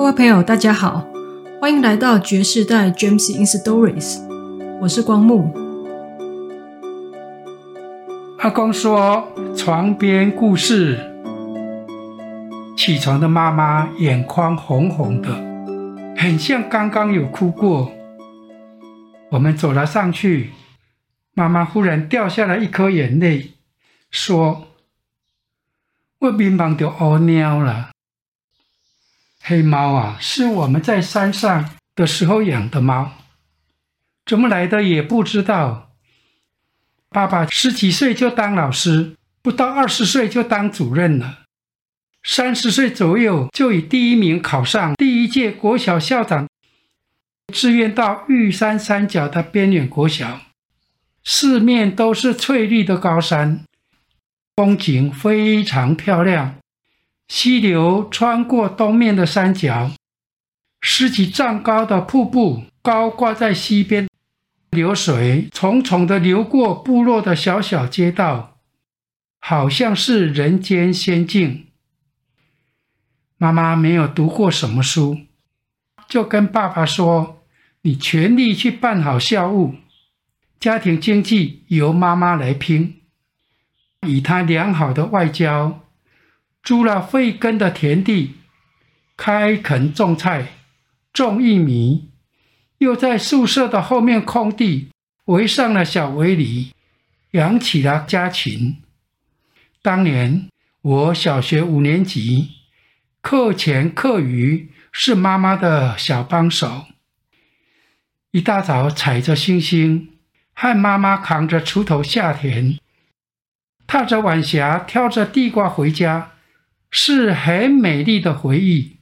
各位朋友，大家好，欢迎来到爵士代 James in Stories，我是光木。阿公说床边故事：起床的妈妈眼眶红红的，很像刚刚有哭过。我们走了上去，妈妈忽然掉下了一颗眼泪，说：“我迷茫就屙尿了。”黑猫啊，是我们在山上的时候养的猫，怎么来的也不知道。爸爸十几岁就当老师，不到二十岁就当主任了，三十岁左右就以第一名考上第一届国小校长，志愿到玉山山脚的边远国小，四面都是翠绿的高山，风景非常漂亮。溪流穿过东面的山脚，十几丈高的瀑布高挂在溪边，流水重重地流过部落的小小街道，好像是人间仙境。妈妈没有读过什么书，就跟爸爸说：“你全力去办好校务，家庭经济由妈妈来拼。”以她良好的外交。租了废耕的田地，开垦种菜、种玉米，又在宿舍的后面空地围上了小围篱，养起了家禽。当年我小学五年级，课前课余是妈妈的小帮手，一大早踩着星星，和妈妈扛着锄头下田，踏着晚霞，挑着地瓜回家。是很美丽的回忆。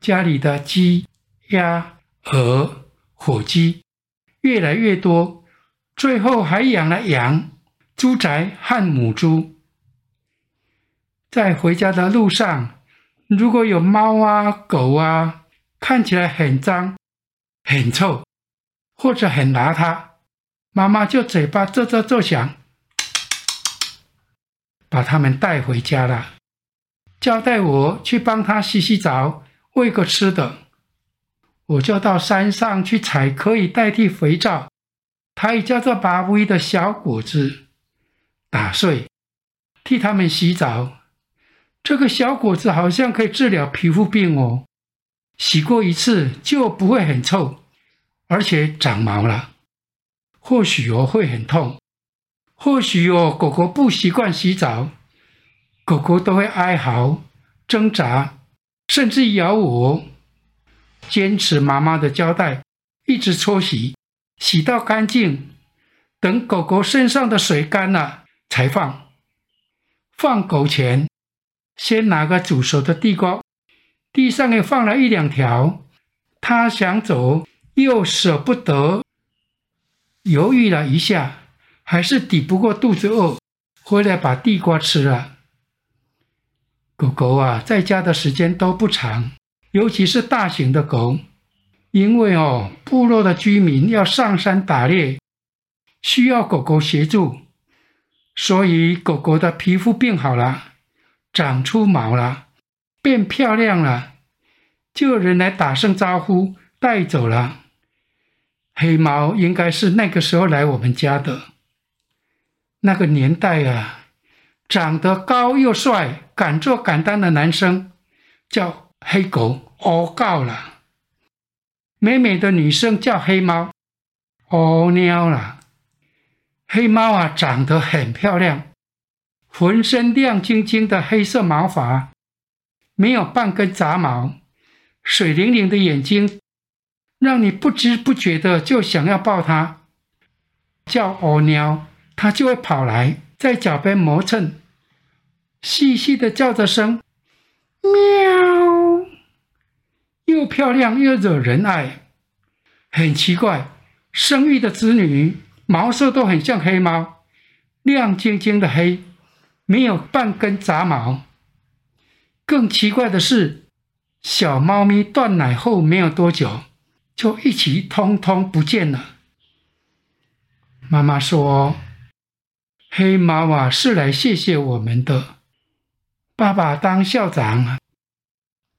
家里的鸡、鸭、鹅、火鸡越来越多，最后还养了羊、猪仔和母猪。在回家的路上，如果有猫啊、狗啊，看起来很脏、很臭，或者很邋遢，妈妈就嘴巴啧啧作响。把它们带回家了，交代我去帮他洗洗澡，喂个吃的。我就到山上去采可以代替肥皂，它也叫做巴威的小果子，打碎，替他们洗澡。这个小果子好像可以治疗皮肤病哦，洗过一次就不会很臭，而且长毛了。或许哦会很痛。或许哦，狗狗不习惯洗澡，狗狗都会哀嚎、挣扎，甚至咬我。坚持妈妈的交代，一直搓洗，洗到干净。等狗狗身上的水干了，才放。放狗前，先拿个煮熟的地瓜，地上也放了一两条。它想走，又舍不得，犹豫了一下。还是抵不过肚子饿，回来把地瓜吃了。狗狗啊，在家的时间都不长，尤其是大型的狗，因为哦，部落的居民要上山打猎，需要狗狗协助，所以狗狗的皮肤变好了，长出毛了，变漂亮了，就有人来打声招呼，带走了。黑猫应该是那个时候来我们家的。那个年代啊，长得高又帅、敢做敢当的男生叫黑狗，哦，告了；美美的女生叫黑猫，哦，喵了。黑猫啊，长得很漂亮，浑身亮晶晶的黑色毛发，没有半根杂毛，水灵灵的眼睛，让你不知不觉的就想要抱它，叫哦，喵。它就会跑来，在脚边磨蹭，细细的叫着声“喵”，又漂亮又惹人爱。很奇怪，生育的子女毛色都很像黑猫，亮晶晶的黑，没有半根杂毛。更奇怪的是，小猫咪断奶后没有多久，就一起通通不见了。妈妈说。黑猫啊，是来谢谢我们的。爸爸当校长，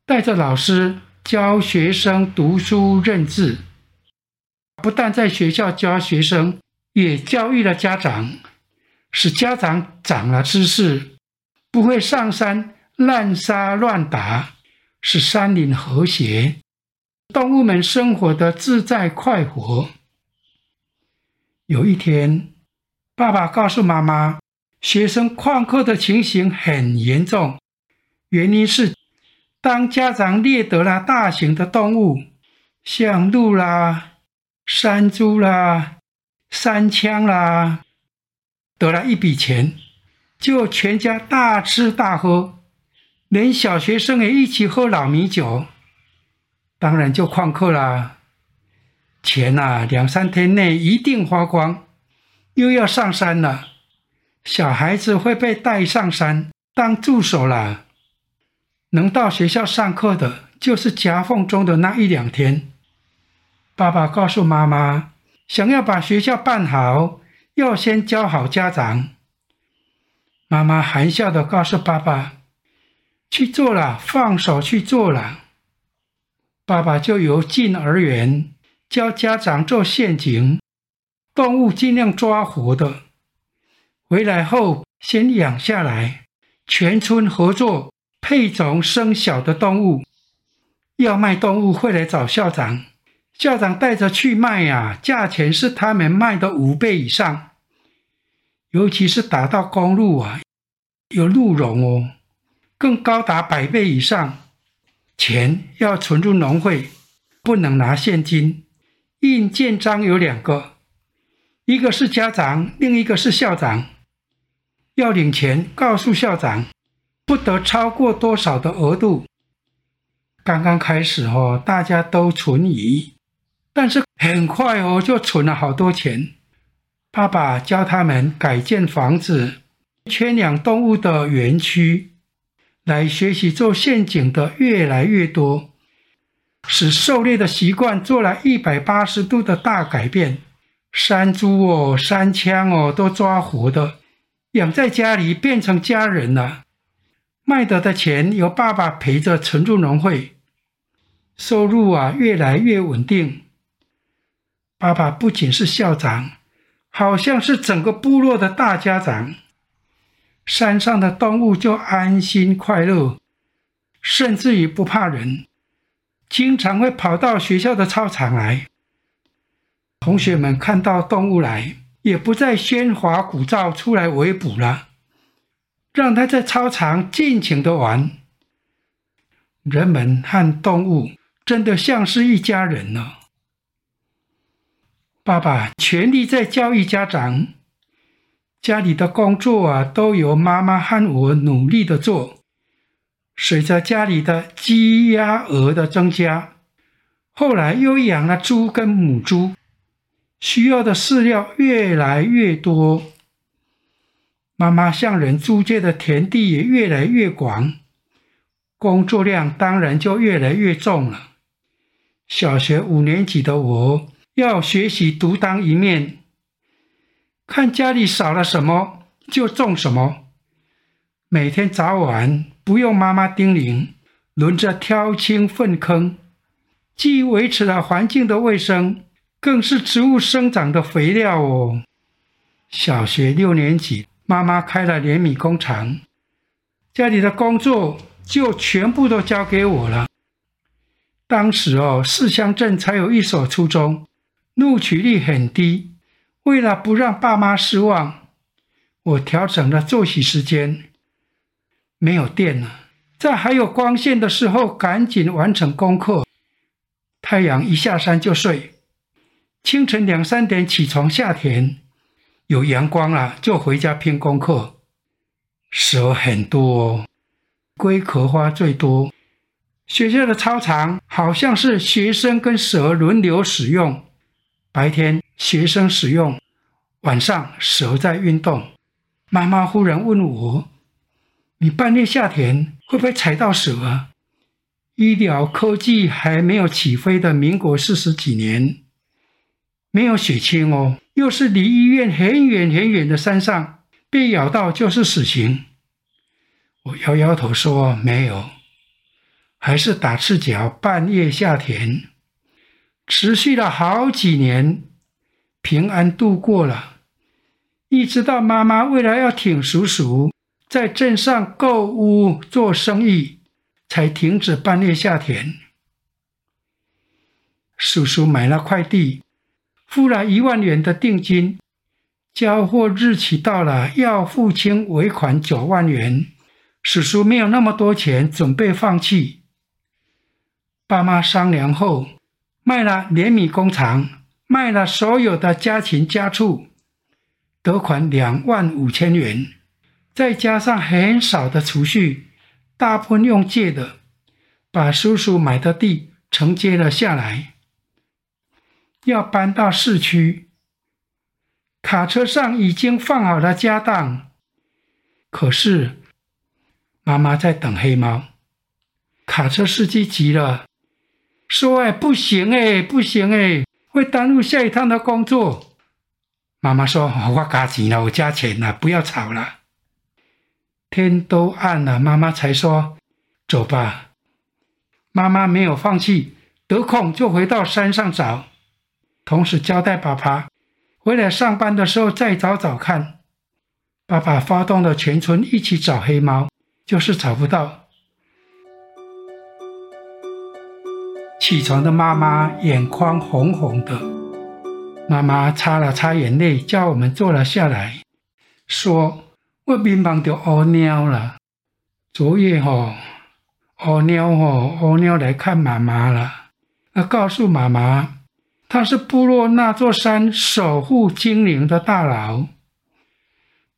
带着老师教学生读书认字，不但在学校教学生，也教育了家长，使家长长了知识，不会上山滥杀乱打，使山林和谐，动物们生活的自在快活。有一天，爸爸告诉妈妈，学生旷课的情形很严重，原因是当家长猎得了大型的动物，像鹿啦、山猪啦、山羌啦，得了一笔钱，就全家大吃大喝，连小学生也一起喝老米酒，当然就旷课啦。钱呐，两三天内一定花光，又要上山了。小孩子会被带上山当助手了。能到学校上课的，就是夹缝中的那一两天。爸爸告诉妈妈，想要把学校办好，要先教好家长。妈妈含笑的告诉爸爸：“去做了，放手去做了。”爸爸就由近而远。教家长做陷阱，动物尽量抓活的，回来后先养下来，全村合作配种生小的动物。要卖动物会来找校长，校长带着去卖呀，价钱是他们卖的五倍以上。尤其是打到公路啊，有鹿茸哦，更高达百倍以上。钱要存入农会，不能拿现金。印建章有两个，一个是家长，另一个是校长。要领钱，告诉校长，不得超过多少的额度。刚刚开始哦，大家都存疑，但是很快哦，就存了好多钱。爸爸教他们改建房子、圈养动物的园区，来学习做陷阱的越来越多。使狩猎的习惯做了一百八十度的大改变，山猪哦、山枪哦都抓活的，养在家里变成家人了。卖得的钱由爸爸陪着存入农会，收入啊越来越稳定。爸爸不仅是校长，好像是整个部落的大家长。山上的动物就安心快乐，甚至于不怕人。经常会跑到学校的操场来，同学们看到动物来，也不再喧哗鼓噪出来围捕了，让他在操场尽情的玩。人们和动物真的像是一家人呢。爸爸全力在教育家长，家里的工作啊，都由妈妈和我努力的做。随着家里的鸡鸭鹅的增加，后来又养了猪跟母猪，需要的饲料越来越多。妈妈向人租借的田地也越来越广，工作量当然就越来越重了。小学五年级的我要学习独当一面，看家里少了什么就种什么，每天早晚。不用妈妈叮咛，轮着挑清粪坑，既维持了环境的卫生，更是植物生长的肥料哦。小学六年级，妈妈开了碾米工厂，家里的工作就全部都交给我了。当时哦，四乡镇才有一所初中，录取率很低。为了不让爸妈失望，我调整了作息时间。没有电了，在还有光线的时候，赶紧完成功课。太阳一下山就睡，清晨两三点起床下田，有阳光了就回家拼功课。蛇很多哦，龟壳花最多。学校的操场好像是学生跟蛇轮流使用，白天学生使用，晚上蛇在运动。妈妈忽然问我。你半夜下田会不会踩到蛇啊？医疗科技还没有起飞的民国四十几年，没有血清哦，又是离医院很远很远的山上，被咬到就是死刑。我摇摇头说没有。还是打赤脚半夜下田，持续了好几年，平安度过了。一直到妈妈为了要挺叔叔在镇上购屋做生意，才停止半夜下田。叔叔买了块地，付了一万元的定金，交货日期到了，要付清尾款九万元。叔叔没有那么多钱，准备放弃。爸妈商量后，卖了碾米工厂，卖了所有的家禽家畜，得款两万五千元，再加上很少的储蓄，大部分用借的，把叔叔买的地承接了下来。要搬到市区，卡车上已经放好了家当，可是妈妈在等黑猫。卡车司机急了，说：“哎，不行哎，不行哎，会耽误下一趟的工作。”妈妈说：“我加钱了，我加钱了，不要吵了。”天都暗了，妈妈才说：“走吧。”妈妈没有放弃，得空就回到山上找。同时交代爸爸，回来上班的时候再找找看。爸爸发动了全村一起找黑猫，就是找不到。起床的妈妈眼眶红红的，妈妈擦了擦眼泪，叫我们坐了下来，说：“我迷茫就乌鸟了。昨夜吼，乌鸟吼，乌鸟来看妈妈了，要告诉妈妈。”他是部落那座山守护精灵的大佬，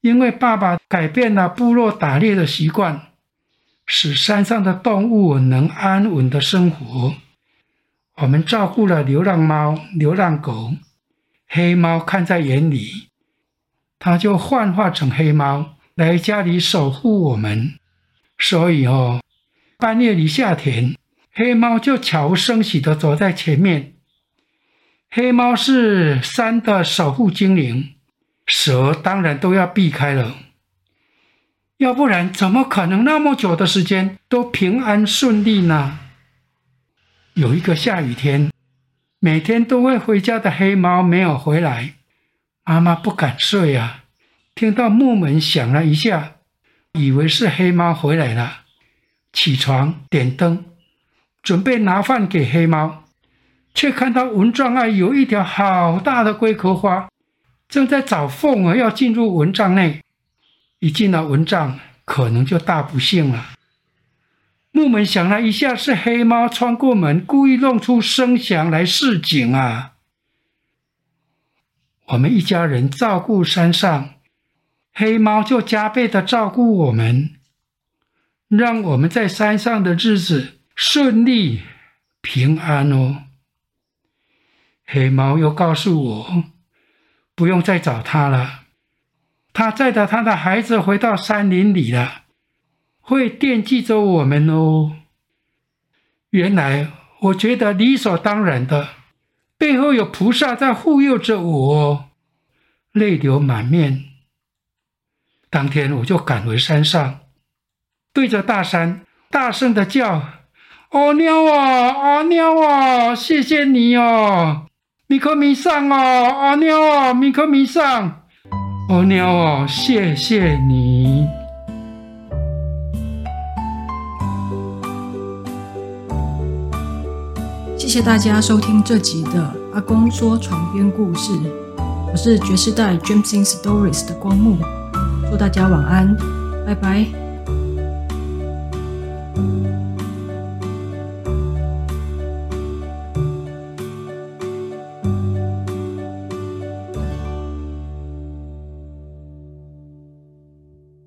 因为爸爸改变了部落打猎的习惯，使山上的动物能安稳的生活。我们照顾了流浪猫、流浪狗，黑猫看在眼里，他就幻化成黑猫来家里守护我们。所以哦，半夜里下田，黑猫就悄无声息地走在前面。黑猫是山的守护精灵，蛇当然都要避开了，要不然怎么可能那么久的时间都平安顺利呢？有一个下雨天，每天都会回家的黑猫没有回来，妈妈不敢睡啊，听到木门响了一下，以为是黑猫回来了，起床点灯，准备拿饭给黑猫。却看到蚊帐外有一条好大的龟壳花，正在找缝儿要进入蚊帐内。一进了蚊帐，可能就大不幸了。木门响了一下，是黑猫穿过门，故意弄出声响来示警啊！我们一家人照顾山上，黑猫就加倍的照顾我们，让我们在山上的日子顺利平安哦。黑猫又告诉我，不用再找他了。他载着他的孩子回到山林里了，会惦记着我们哦。原来我觉得理所当然的，背后有菩萨在护佑着我，泪流满面。当天我就赶回山上，对着大山大声的叫：“阿鸟啊，阿鸟啊，谢谢你哦！”米克米上哦，阿鸟哦，米克米上，阿鸟哦，谢谢你。谢谢大家收听这集的阿公说床边故事，我是爵士代 Gems in Stories 的光目，祝大家晚安，拜拜。